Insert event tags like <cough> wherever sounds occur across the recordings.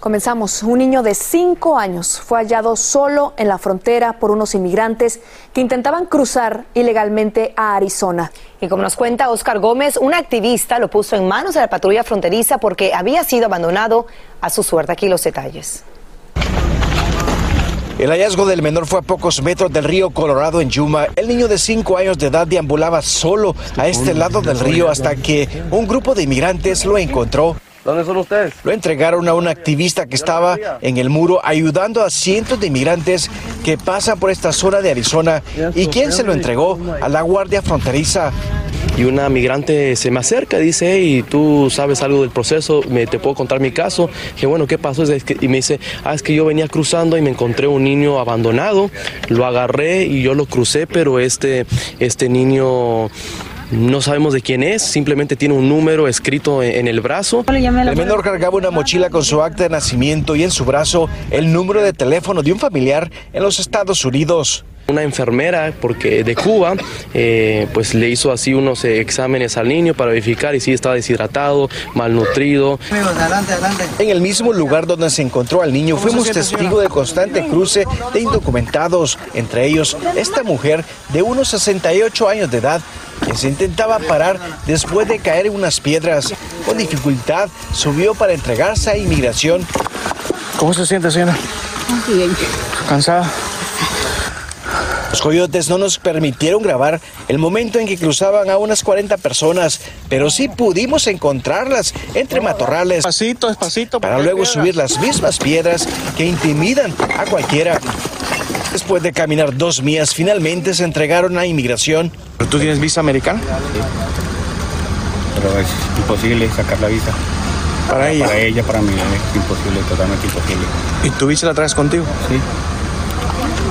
Comenzamos. Un niño de cinco años fue hallado solo en la frontera por unos inmigrantes que intentaban cruzar ilegalmente a Arizona. Y como nos cuenta Oscar Gómez, un activista lo puso en manos de la patrulla fronteriza porque había sido abandonado a su suerte. Aquí los detalles. El hallazgo del menor fue a pocos metros del río Colorado en Yuma. El niño de cinco años de edad deambulaba solo a este lado del río hasta que un grupo de inmigrantes lo encontró ¿Dónde son ustedes? Lo entregaron a un activista que estaba en el muro ayudando a cientos de inmigrantes que pasan por esta zona de Arizona. ¿Y quién se lo entregó? A la Guardia Fronteriza. Y una migrante se me acerca y dice, hey, tú sabes algo del proceso, me, te puedo contar mi caso. Que bueno, ¿qué pasó? Y me dice, ah, es que yo venía cruzando y me encontré un niño abandonado, lo agarré y yo lo crucé, pero este, este niño no sabemos de quién es, simplemente tiene un número escrito en el brazo. El menor cargaba una mochila con su acta de nacimiento y en su brazo el número de teléfono de un familiar en los Estados Unidos. Una enfermera porque de Cuba eh, pues le hizo así unos exámenes al niño para verificar y si estaba deshidratado, malnutrido. En el mismo lugar donde se encontró al niño fuimos testigos de constante cruce de indocumentados, entre ellos esta mujer de unos 68 años de edad que se intentaba parar después de caer en unas piedras. Con dificultad subió para entregarse a inmigración. ¿Cómo se siente, señora? Bien. ¿Cansada? Los coyotes no nos permitieron grabar el momento en que cruzaban a unas 40 personas, pero sí pudimos encontrarlas entre matorrales. Despacito, despacito. Para luego subir las mismas piedras que intimidan a cualquiera. Después de caminar dos millas, finalmente se entregaron a inmigración. ¿Tú tienes visa americana? Pero es imposible sacar la visa. Para ella. Para ella, para mí, es imposible, totalmente imposible. ¿Y tu visa la traes contigo? Sí.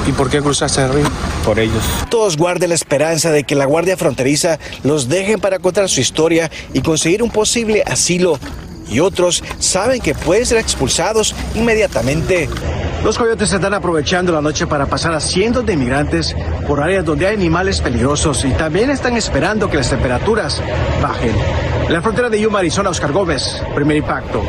¿Y por qué cruzaste el río? Por ellos. Todos guarden la esperanza de que la Guardia Fronteriza los deje para contar su historia y conseguir un posible asilo. Y otros saben que pueden ser expulsados inmediatamente. Los coyotes están aprovechando la noche para pasar a cientos de inmigrantes por áreas donde hay animales peligrosos y también están esperando que las temperaturas bajen. En la frontera de Yuma, Arizona, Oscar Gómez, primer impacto.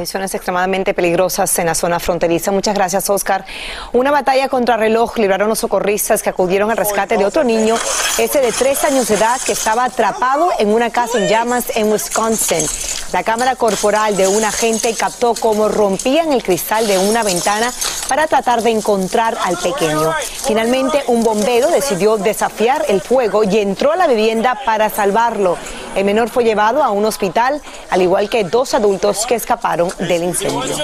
Condiciones extremadamente peligrosas en la zona fronteriza. Muchas gracias, Oscar. Una batalla contra reloj libraron los socorristas que acudieron al rescate de otro niño, ese de tres años de edad, que estaba atrapado en una casa en llamas en Wisconsin. La cámara corporal de un agente captó cómo rompían el cristal de una ventana para tratar de encontrar al pequeño. Finalmente, un bombero decidió desafiar el fuego y entró a la vivienda para salvarlo. El menor fue llevado a un hospital, al igual que dos adultos que escaparon del incendio.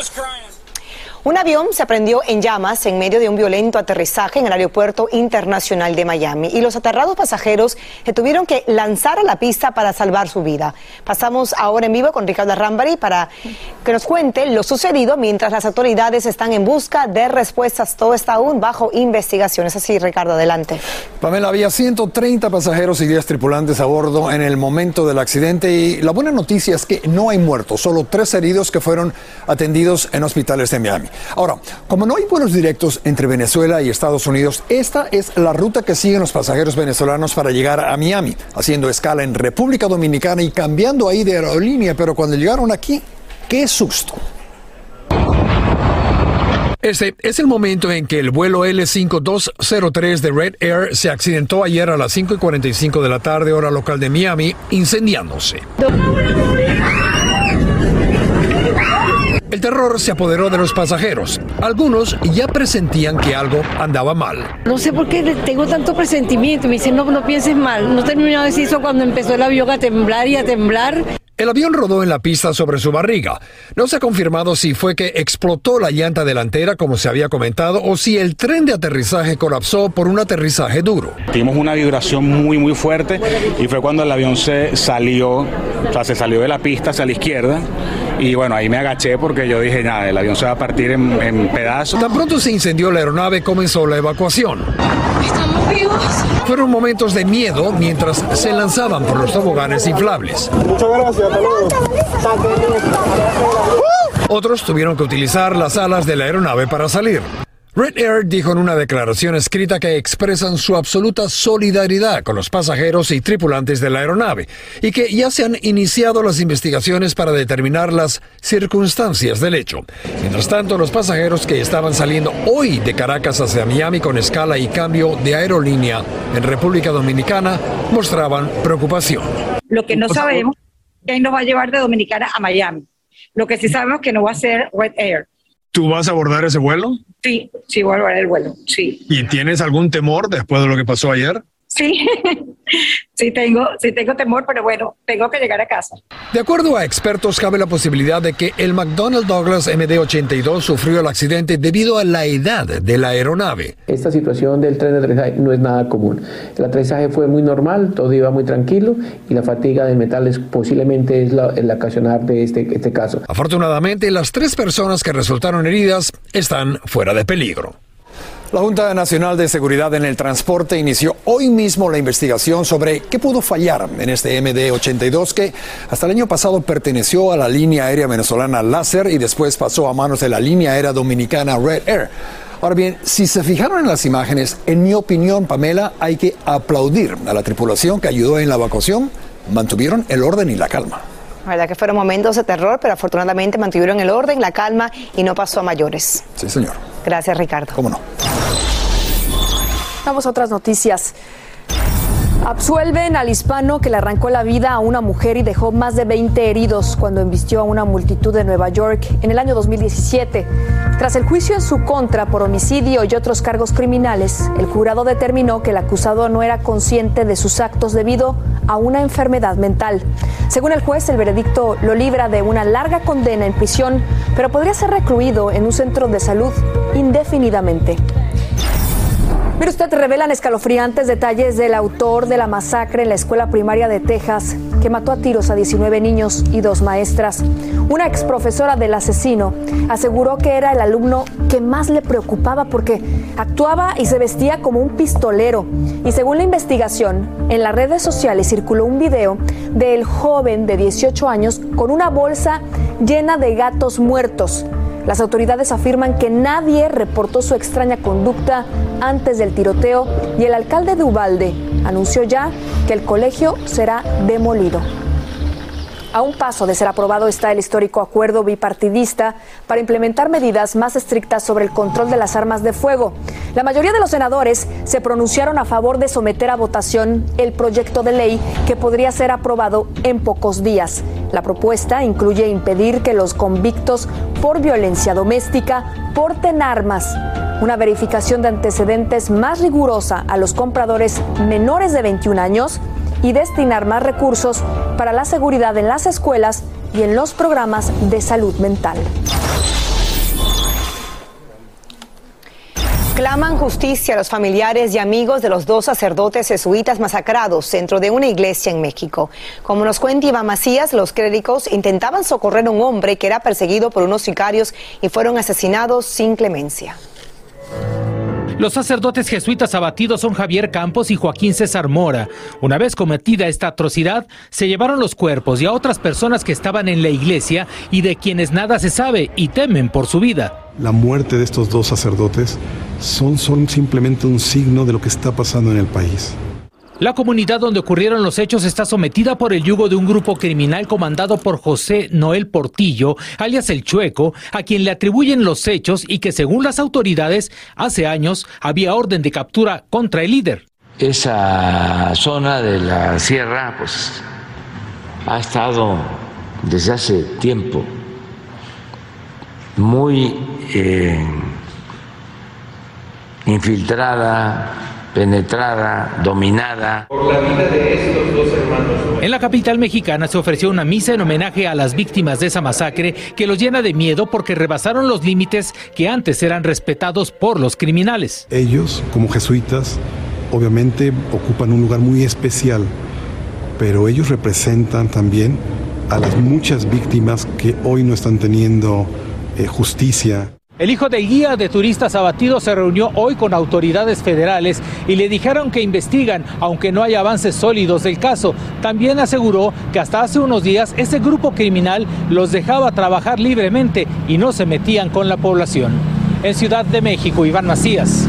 Un avión se prendió en llamas en medio de un violento aterrizaje en el aeropuerto internacional de Miami y los aterrados pasajeros se tuvieron que lanzar a la pista para salvar su vida. Pasamos ahora en vivo con Ricardo Rambari para que nos cuente lo sucedido mientras las autoridades están en busca de respuestas. Todo está aún bajo investigación. Es así, Ricardo, adelante. Pamela, había 130 pasajeros y 10 tripulantes a bordo en el momento del accidente y la buena noticia es que no hay muertos, solo tres heridos que fueron atendidos en hospitales de Miami. Ahora, como no hay vuelos directos entre Venezuela y Estados Unidos, esta es la ruta que siguen los pasajeros venezolanos para llegar a Miami, haciendo escala en República Dominicana y cambiando ahí de aerolínea, pero cuando llegaron aquí, qué susto. Este es el momento en que el vuelo L5203 de Red Air se accidentó ayer a las 5 y 45 de la tarde, hora local de Miami, incendiándose. El terror se apoderó de los pasajeros. Algunos ya presentían que algo andaba mal. No sé por qué tengo tanto presentimiento. Me dicen, no, no pienses mal. No terminó de decir eso cuando empezó el avión a temblar y a temblar. El avión rodó en la pista sobre su barriga. No se ha confirmado si fue que explotó la llanta delantera, como se había comentado, o si el tren de aterrizaje colapsó por un aterrizaje duro. Tuvimos una vibración muy, muy fuerte y fue cuando el avión se salió, o sea, se salió de la pista hacia la izquierda. Y bueno, ahí me agaché porque yo dije, nada, el avión se va a partir en, en pedazos. Tan pronto se incendió la aeronave, comenzó la evacuación. Estamos vivos. Fueron momentos de miedo mientras se lanzaban por los toboganes inflables. Muchas gracias, hasta luego. Otros tuvieron que utilizar las alas de la aeronave para salir. Red Air dijo en una declaración escrita que expresan su absoluta solidaridad con los pasajeros y tripulantes de la aeronave y que ya se han iniciado las investigaciones para determinar las circunstancias del hecho. Mientras tanto, los pasajeros que estaban saliendo hoy de Caracas hacia Miami con escala y cambio de aerolínea en República Dominicana mostraban preocupación. Lo que no sabemos es que nos va a llevar de Dominicana a Miami. Lo que sí sabemos es que no va a ser Red Air. ¿Tú vas a abordar ese vuelo? Sí, sí, voy a abordar el vuelo, sí. ¿Y tienes algún temor después de lo que pasó ayer? Sí, <laughs> sí tengo, sí tengo temor, pero bueno, tengo que llegar a casa. De acuerdo a expertos, cabe la posibilidad de que el McDonnell Douglas MD-82 sufrió el accidente debido a la edad de la aeronave. Esta situación del tren de aterrizaje no es nada común. El aterrizaje fue muy normal, todo iba muy tranquilo y la fatiga de metales posiblemente es la, el ocasionar de este, este caso. Afortunadamente, las tres personas que resultaron heridas están fuera de peligro. La Junta Nacional de Seguridad en el Transporte inició hoy mismo la investigación sobre qué pudo fallar en este MD-82 que hasta el año pasado perteneció a la línea aérea venezolana Láser y después pasó a manos de la línea aérea dominicana Red Air. Ahora bien, si se fijaron en las imágenes, en mi opinión, Pamela, hay que aplaudir a la tripulación que ayudó en la evacuación. Mantuvieron el orden y la calma. La verdad que fueron momentos de terror, pero afortunadamente mantuvieron el orden, la calma y no pasó a mayores. Sí, señor. Gracias, Ricardo. ¿Cómo no? Vamos a otras noticias. Absuelven al hispano que le arrancó la vida a una mujer y dejó más de 20 heridos cuando embistió a una multitud de Nueva York en el año 2017. Tras el juicio en su contra por homicidio y otros cargos criminales, el jurado determinó que el acusado no era consciente de sus actos debido a una enfermedad mental. Según el juez, el veredicto lo libra de una larga condena en prisión, pero podría ser recluido en un centro de salud indefinidamente. Mire usted, revelan escalofriantes detalles del autor de la masacre en la escuela primaria de Texas, que mató a tiros a 19 niños y dos maestras. Una ex profesora del asesino aseguró que era el alumno que más le preocupaba porque actuaba y se vestía como un pistolero. Y según la investigación, en las redes sociales circuló un video del joven de 18 años con una bolsa llena de gatos muertos. Las autoridades afirman que nadie reportó su extraña conducta antes del tiroteo y el alcalde de Ubalde anunció ya que el colegio será demolido. A un paso de ser aprobado está el histórico acuerdo bipartidista para implementar medidas más estrictas sobre el control de las armas de fuego. La mayoría de los senadores se pronunciaron a favor de someter a votación el proyecto de ley que podría ser aprobado en pocos días. La propuesta incluye impedir que los convictos por violencia doméstica porten armas, una verificación de antecedentes más rigurosa a los compradores menores de 21 años y destinar más recursos para la seguridad en las escuelas y en los programas de salud mental. Claman justicia a los familiares y amigos de los dos sacerdotes jesuitas masacrados dentro de una iglesia en México. Como nos cuenta Iván Macías, los clérigos intentaban socorrer a un hombre que era perseguido por unos sicarios y fueron asesinados sin clemencia. Los sacerdotes jesuitas abatidos son Javier Campos y Joaquín César Mora. Una vez cometida esta atrocidad, se llevaron los cuerpos y a otras personas que estaban en la iglesia y de quienes nada se sabe y temen por su vida. La muerte de estos dos sacerdotes son, son simplemente un signo de lo que está pasando en el país. La comunidad donde ocurrieron los hechos está sometida por el yugo de un grupo criminal comandado por José Noel Portillo, alias El Chueco, a quien le atribuyen los hechos y que según las autoridades hace años había orden de captura contra el líder. Esa zona de la sierra pues ha estado desde hace tiempo muy eh, infiltrada, penetrada, dominada. Por la vida de estos dos hermanos. En la capital mexicana se ofreció una misa en homenaje a las víctimas de esa masacre que los llena de miedo porque rebasaron los límites que antes eran respetados por los criminales. Ellos, como jesuitas, obviamente ocupan un lugar muy especial, pero ellos representan también a las muchas víctimas que hoy no están teniendo eh, justicia. El hijo del guía de turistas abatido se reunió hoy con autoridades federales y le dijeron que investigan, aunque no hay avances sólidos del caso. También aseguró que hasta hace unos días ese grupo criminal los dejaba trabajar libremente y no se metían con la población. En Ciudad de México, Iván Macías,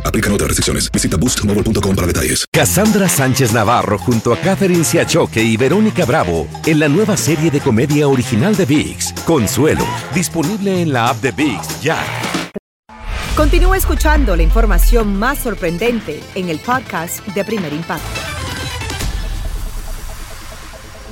Aplican otras restricciones. Visita boostmobile.com para detalles. Cassandra Sánchez Navarro junto a Catherine Siachoque y Verónica Bravo en la nueva serie de comedia original de VIX, Consuelo, disponible en la app de VIX ya. Continúa escuchando la información más sorprendente en el podcast de Primer Impacto.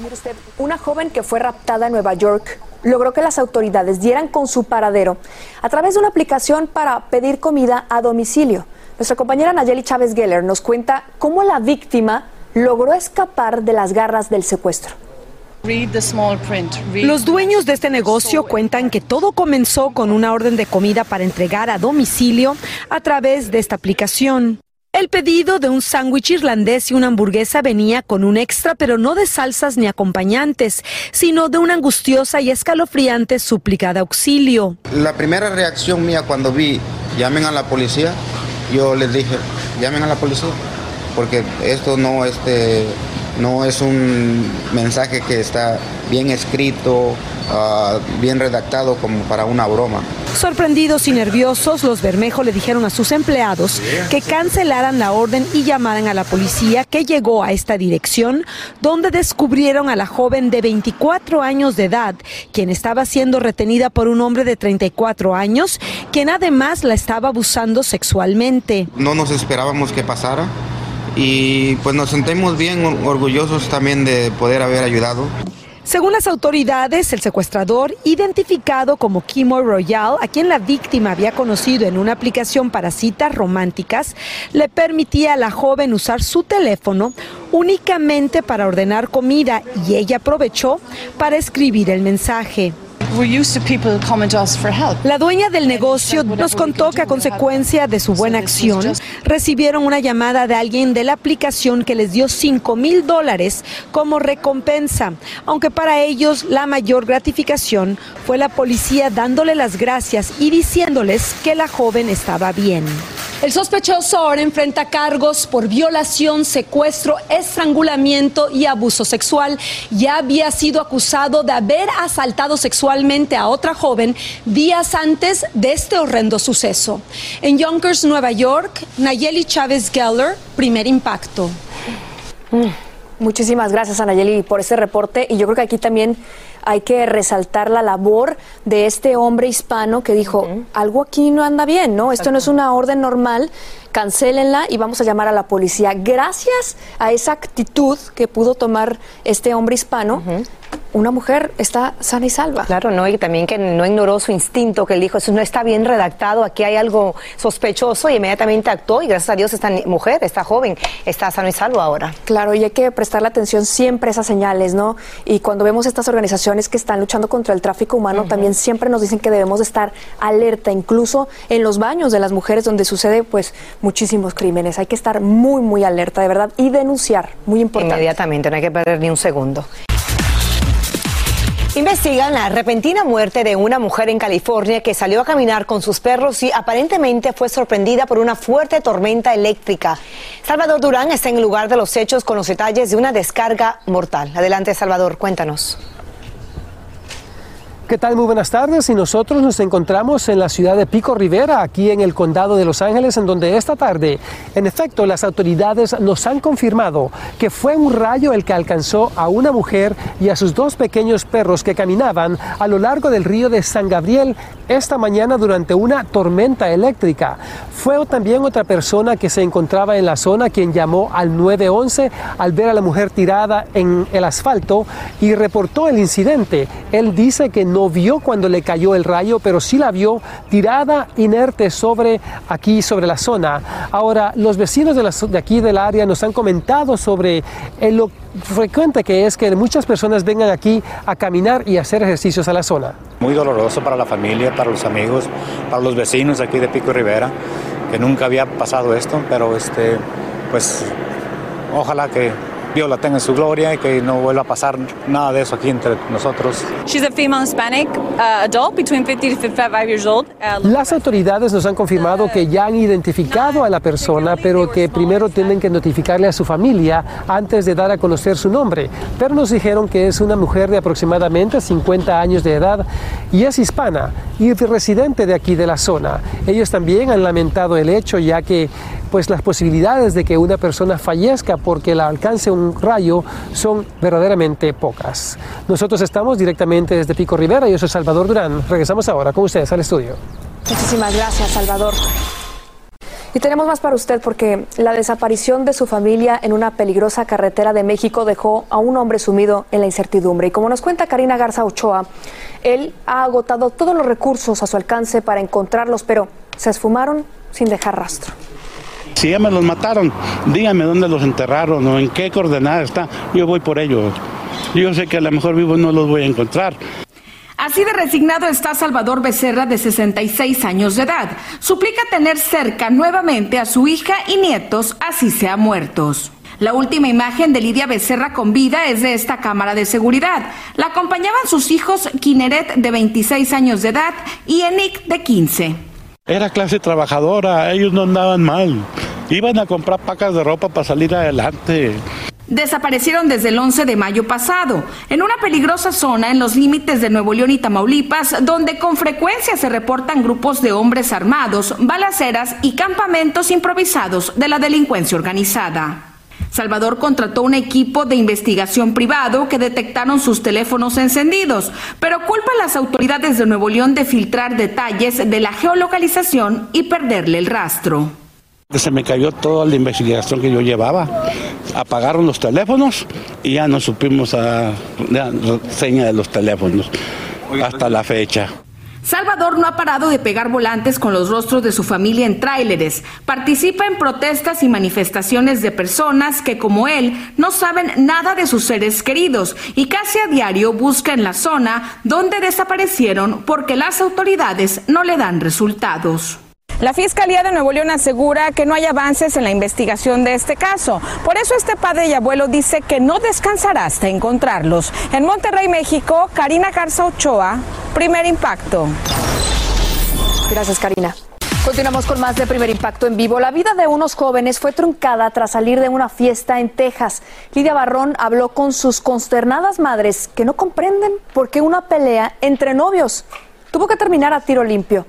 Mire usted, una joven que fue raptada en Nueva York logró que las autoridades dieran con su paradero a través de una aplicación para pedir comida a domicilio. Nuestra compañera Nayeli Chávez Geller nos cuenta cómo la víctima logró escapar de las garras del secuestro. Los dueños de este negocio cuentan que todo comenzó con una orden de comida para entregar a domicilio a través de esta aplicación. El pedido de un sándwich irlandés y una hamburguesa venía con un extra, pero no de salsas ni acompañantes, sino de una angustiosa y escalofriante súplica de auxilio. La primera reacción mía cuando vi llamen a la policía, yo les dije, llamen a la policía, porque esto no, este, no es un mensaje que está bien escrito, uh, bien redactado como para una broma. Sorprendidos y nerviosos, los Bermejo le dijeron a sus empleados que cancelaran la orden y llamaran a la policía que llegó a esta dirección, donde descubrieron a la joven de 24 años de edad, quien estaba siendo retenida por un hombre de 34 años, quien además la estaba abusando sexualmente. No nos esperábamos que pasara y pues nos sentimos bien orgullosos también de poder haber ayudado. Según las autoridades, el secuestrador, identificado como Kimo Royal, a quien la víctima había conocido en una aplicación para citas románticas, le permitía a la joven usar su teléfono únicamente para ordenar comida y ella aprovechó para escribir el mensaje. La dueña del negocio nos contó que a consecuencia de su buena acción recibieron una llamada de alguien de la aplicación que les dio 5 mil dólares como recompensa, aunque para ellos la mayor gratificación fue la policía dándole las gracias y diciéndoles que la joven estaba bien. El sospechoso ahora enfrenta cargos por violación, secuestro, estrangulamiento y abuso sexual. Ya había sido acusado de haber asaltado sexualmente a otra joven días antes de este horrendo suceso. En Yonkers, Nueva York, Nayeli Chávez Geller, primer impacto. Muchísimas gracias, Anayeli, por ese reporte. Y yo creo que aquí también hay que resaltar la labor de este hombre hispano que dijo, algo aquí no anda bien, ¿no? Esto no es una orden normal, cancélenla y vamos a llamar a la policía. Gracias a esa actitud que pudo tomar este hombre hispano, una mujer está sana y salva. Claro, no, y también que no ignoró su instinto, que él dijo, eso no está bien redactado, aquí hay algo sospechoso y inmediatamente actuó y gracias a Dios esta mujer, esta joven, está sano y salvo ahora. Claro, y hay que prestarle atención siempre a esas señales, ¿no? Y cuando vemos estas organizaciones que están luchando contra el tráfico humano, también siempre nos dicen que debemos estar alerta, incluso en los baños de las mujeres donde sucede pues muchísimos crímenes. Hay que estar muy, muy alerta, de verdad, y denunciar, muy importante. Inmediatamente, no hay que perder ni un segundo. Investigan la repentina muerte de una mujer en California que salió a caminar con sus perros y aparentemente fue sorprendida por una fuerte tormenta eléctrica. Salvador Durán está en el lugar de los hechos con los detalles de una descarga mortal. Adelante, Salvador, cuéntanos. ¿Qué tal? Muy buenas tardes. Y nosotros nos encontramos en la ciudad de Pico Rivera, aquí en el condado de Los Ángeles, en donde esta tarde, en efecto, las autoridades nos han confirmado que fue un rayo el que alcanzó a una mujer y a sus dos pequeños perros que caminaban a lo largo del río de San Gabriel esta mañana durante una tormenta eléctrica. Fue también otra persona que se encontraba en la zona quien llamó al 911 al ver a la mujer tirada en el asfalto y reportó el incidente. Él dice que no vio cuando le cayó el rayo, pero sí la vio tirada inerte sobre aquí, sobre la zona. Ahora, los vecinos de, de aquí del área nos han comentado sobre lo frecuente que es que muchas personas vengan aquí a caminar y hacer ejercicios a la zona. Muy doloroso para la familia, para los amigos, para los vecinos aquí de Pico Rivera, que nunca había pasado esto, pero este, pues ojalá que Dios la tenga en su gloria y que no vuelva a pasar nada de eso aquí entre nosotros. She's a female Hispanic adult between 50 to 55 years old. Las autoridades nos han confirmado que ya han identificado a la persona, pero que primero tienen que notificarle a su familia antes de dar a conocer su nombre. Pero nos dijeron que es una mujer de aproximadamente 50 años de edad y es hispana y residente de aquí de la zona. Ellos también han lamentado el hecho ya que pues las posibilidades de que una persona fallezca porque la alcance un rayo son verdaderamente pocas. Nosotros estamos directamente desde Pico Rivera, yo soy Salvador Durán. Regresamos ahora con ustedes al estudio. Muchísimas gracias, Salvador. Y tenemos más para usted porque la desaparición de su familia en una peligrosa carretera de México dejó a un hombre sumido en la incertidumbre. Y como nos cuenta Karina Garza Ochoa, él ha agotado todos los recursos a su alcance para encontrarlos, pero se esfumaron sin dejar rastro. Si ya me los mataron, díganme dónde los enterraron o en qué coordenada está. Yo voy por ellos. Yo sé que a lo mejor vivo no los voy a encontrar. Así de resignado está Salvador Becerra, de 66 años de edad. Suplica tener cerca nuevamente a su hija y nietos, así sea muertos. La última imagen de Lidia Becerra con vida es de esta cámara de seguridad. La acompañaban sus hijos Kineret, de 26 años de edad, y Enic, de 15. Era clase trabajadora, ellos no andaban mal. Iban a comprar pacas de ropa para salir adelante. Desaparecieron desde el 11 de mayo pasado, en una peligrosa zona en los límites de Nuevo León y Tamaulipas, donde con frecuencia se reportan grupos de hombres armados, balaceras y campamentos improvisados de la delincuencia organizada. Salvador contrató un equipo de investigación privado que detectaron sus teléfonos encendidos, pero culpa a las autoridades de Nuevo León de filtrar detalles de la geolocalización y perderle el rastro. Se me cayó toda la investigación que yo llevaba. Apagaron los teléfonos y ya no supimos la seña de los teléfonos hasta la fecha. Salvador no ha parado de pegar volantes con los rostros de su familia en tráileres. Participa en protestas y manifestaciones de personas que, como él, no saben nada de sus seres queridos y casi a diario busca en la zona donde desaparecieron porque las autoridades no le dan resultados. La Fiscalía de Nuevo León asegura que no hay avances en la investigación de este caso. Por eso este padre y abuelo dice que no descansará hasta encontrarlos. En Monterrey, México, Karina Garza Ochoa, primer impacto. Gracias, Karina. Continuamos con más de Primer Impacto en vivo. La vida de unos jóvenes fue truncada tras salir de una fiesta en Texas. Lidia Barrón habló con sus consternadas madres que no comprenden por qué una pelea entre novios tuvo que terminar a tiro limpio.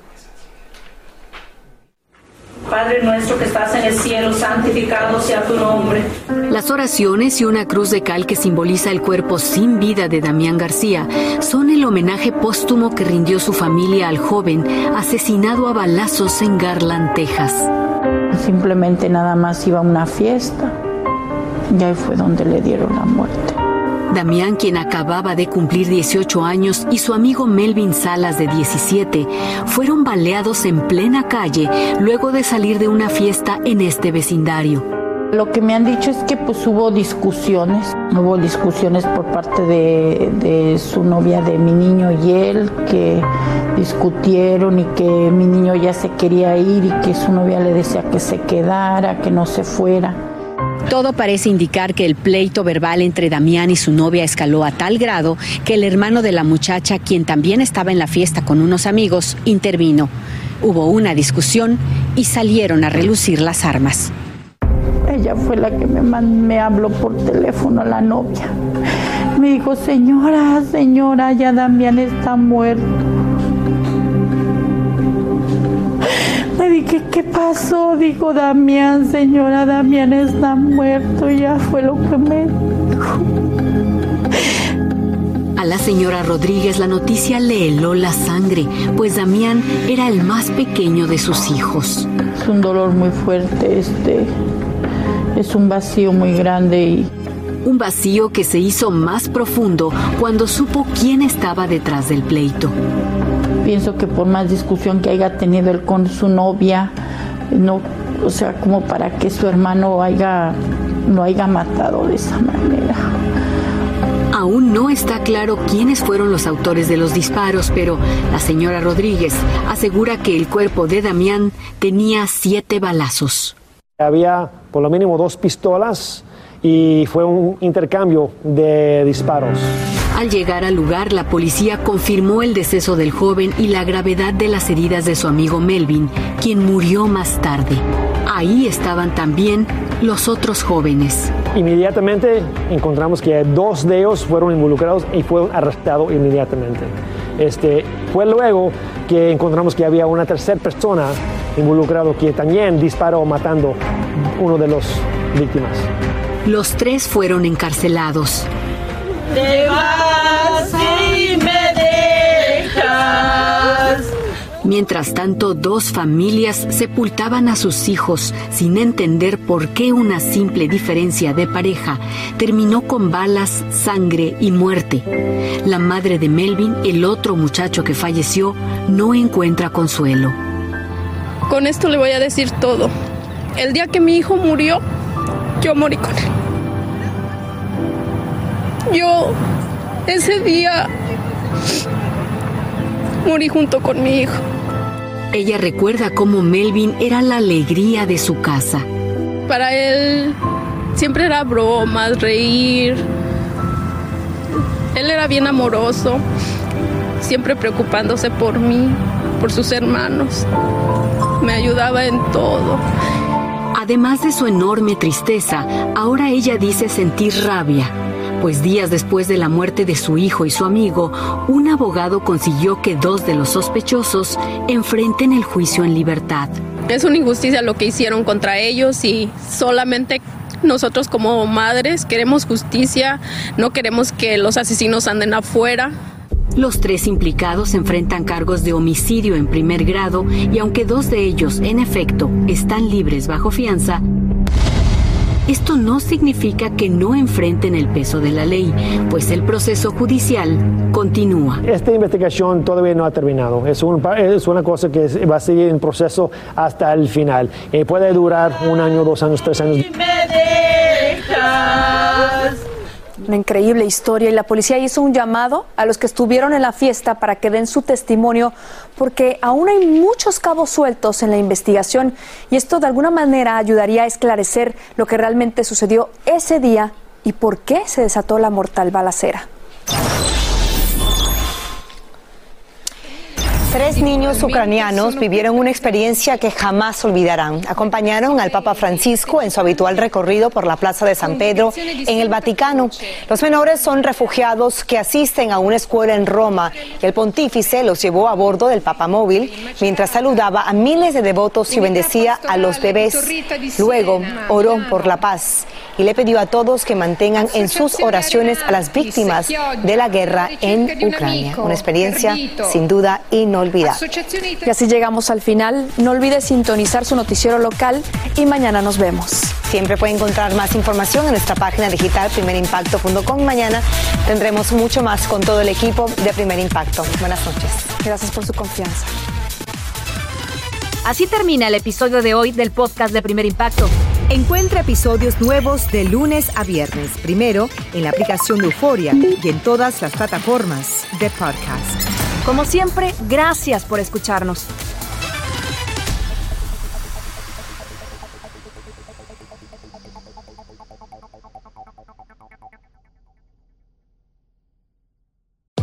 Padre nuestro que estás en el cielo, santificado sea tu nombre. Las oraciones y una cruz de cal que simboliza el cuerpo sin vida de Damián García son el homenaje póstumo que rindió su familia al joven asesinado a balazos en Garland, Texas. Simplemente nada más iba a una fiesta y ahí fue donde le dieron la muerte. Damián, quien acababa de cumplir 18 años, y su amigo Melvin Salas, de 17, fueron baleados en plena calle luego de salir de una fiesta en este vecindario. Lo que me han dicho es que pues hubo discusiones, hubo discusiones por parte de, de, su novia de mi niño y él, que discutieron y que mi niño ya se quería ir y que su novia le decía que se quedara, que no se fuera. Todo parece indicar que el pleito verbal entre Damián y su novia escaló a tal grado que el hermano de la muchacha, quien también estaba en la fiesta con unos amigos, intervino. Hubo una discusión y salieron a relucir las armas. Ella fue la que me, habló por teléfono, la novia. Me dijo, señora, señora, ya Damián está muerto. Dije, ¿qué pasó? Dijo Damián, señora, Damián está muerto. Ya fue lo que me dijo. A la señora Rodríguez la noticia le heló la sangre, pues Damián era el más pequeño de sus hijos. Es un dolor muy fuerte, este, es un vacío muy grande y un vacío que se hizo más profundo cuando supo quién estaba detrás del pleito. Pienso que por más discusión que haya tenido él con su novia, no, o sea, como para que su hermano haya, no haya matado de esa manera. Aún no está claro quiénes fueron los autores de los disparos, pero la señora Rodríguez asegura que el cuerpo de Damián tenía siete balazos. Había por lo mínimo dos pistolas y fue un intercambio de disparos. Al llegar al lugar, la policía confirmó el deceso del joven y la gravedad de las heridas de su amigo Melvin, quien murió más tarde. Ahí estaban también los otros jóvenes. Inmediatamente encontramos que dos de ellos fueron involucrados y fueron arrestados inmediatamente. Este, fue luego que encontramos que había una tercera persona involucrada que también disparó matando uno de los víctimas. Los tres fueron encarcelados. Te vas y me dejas. Mientras tanto, dos familias sepultaban a sus hijos sin entender por qué una simple diferencia de pareja terminó con balas, sangre y muerte. La madre de Melvin, el otro muchacho que falleció, no encuentra consuelo. Con esto le voy a decir todo. El día que mi hijo murió, yo morí con él. Yo ese día morí junto con mi hijo. Ella recuerda cómo Melvin era la alegría de su casa. Para él siempre era bromas, reír. Él era bien amoroso, siempre preocupándose por mí, por sus hermanos. Me ayudaba en todo. Además de su enorme tristeza, ahora ella dice sentir rabia pues días después de la muerte de su hijo y su amigo, un abogado consiguió que dos de los sospechosos enfrenten el juicio en libertad. Es una injusticia lo que hicieron contra ellos y solamente nosotros como madres queremos justicia, no queremos que los asesinos anden afuera. Los tres implicados enfrentan cargos de homicidio en primer grado y aunque dos de ellos, en efecto, están libres bajo fianza, esto no significa que no enfrenten el peso de la ley, pues el proceso judicial continúa. Esta investigación todavía no ha terminado. Es, es una cosa que va a seguir en proceso hasta el final. Eh, puede durar un año, dos años, tres años. Una increíble historia y la policía hizo un llamado a los que estuvieron en la fiesta para que den su testimonio porque aún hay muchos cabos sueltos en la investigación y esto de alguna manera ayudaría a esclarecer lo que realmente sucedió ese día y por qué se desató la mortal balacera. Tres niños ucranianos vivieron una experiencia que jamás olvidarán. Acompañaron al Papa Francisco en su habitual recorrido por la Plaza de San Pedro en el Vaticano. Los menores son refugiados que asisten a una escuela en Roma y el pontífice los llevó a bordo del papamóvil mientras saludaba a miles de devotos y bendecía a los bebés. Luego oró por la paz y le pidió a todos que mantengan en sus oraciones a las víctimas de la guerra en Ucrania. Una experiencia sin duda inolvidable. Y así llegamos al final. No olvide sintonizar su noticiero local y mañana nos vemos. Siempre puede encontrar más información en nuestra página digital primerimpacto.com. Mañana tendremos mucho más con todo el equipo de Primer Impacto. Buenas noches. Gracias por su confianza. Así termina el episodio de hoy del podcast de Primer Impacto. Encuentra episodios nuevos de lunes a viernes, primero en la aplicación de Euforia y en todas las plataformas de podcast. Como siempre, gracias por escucharnos.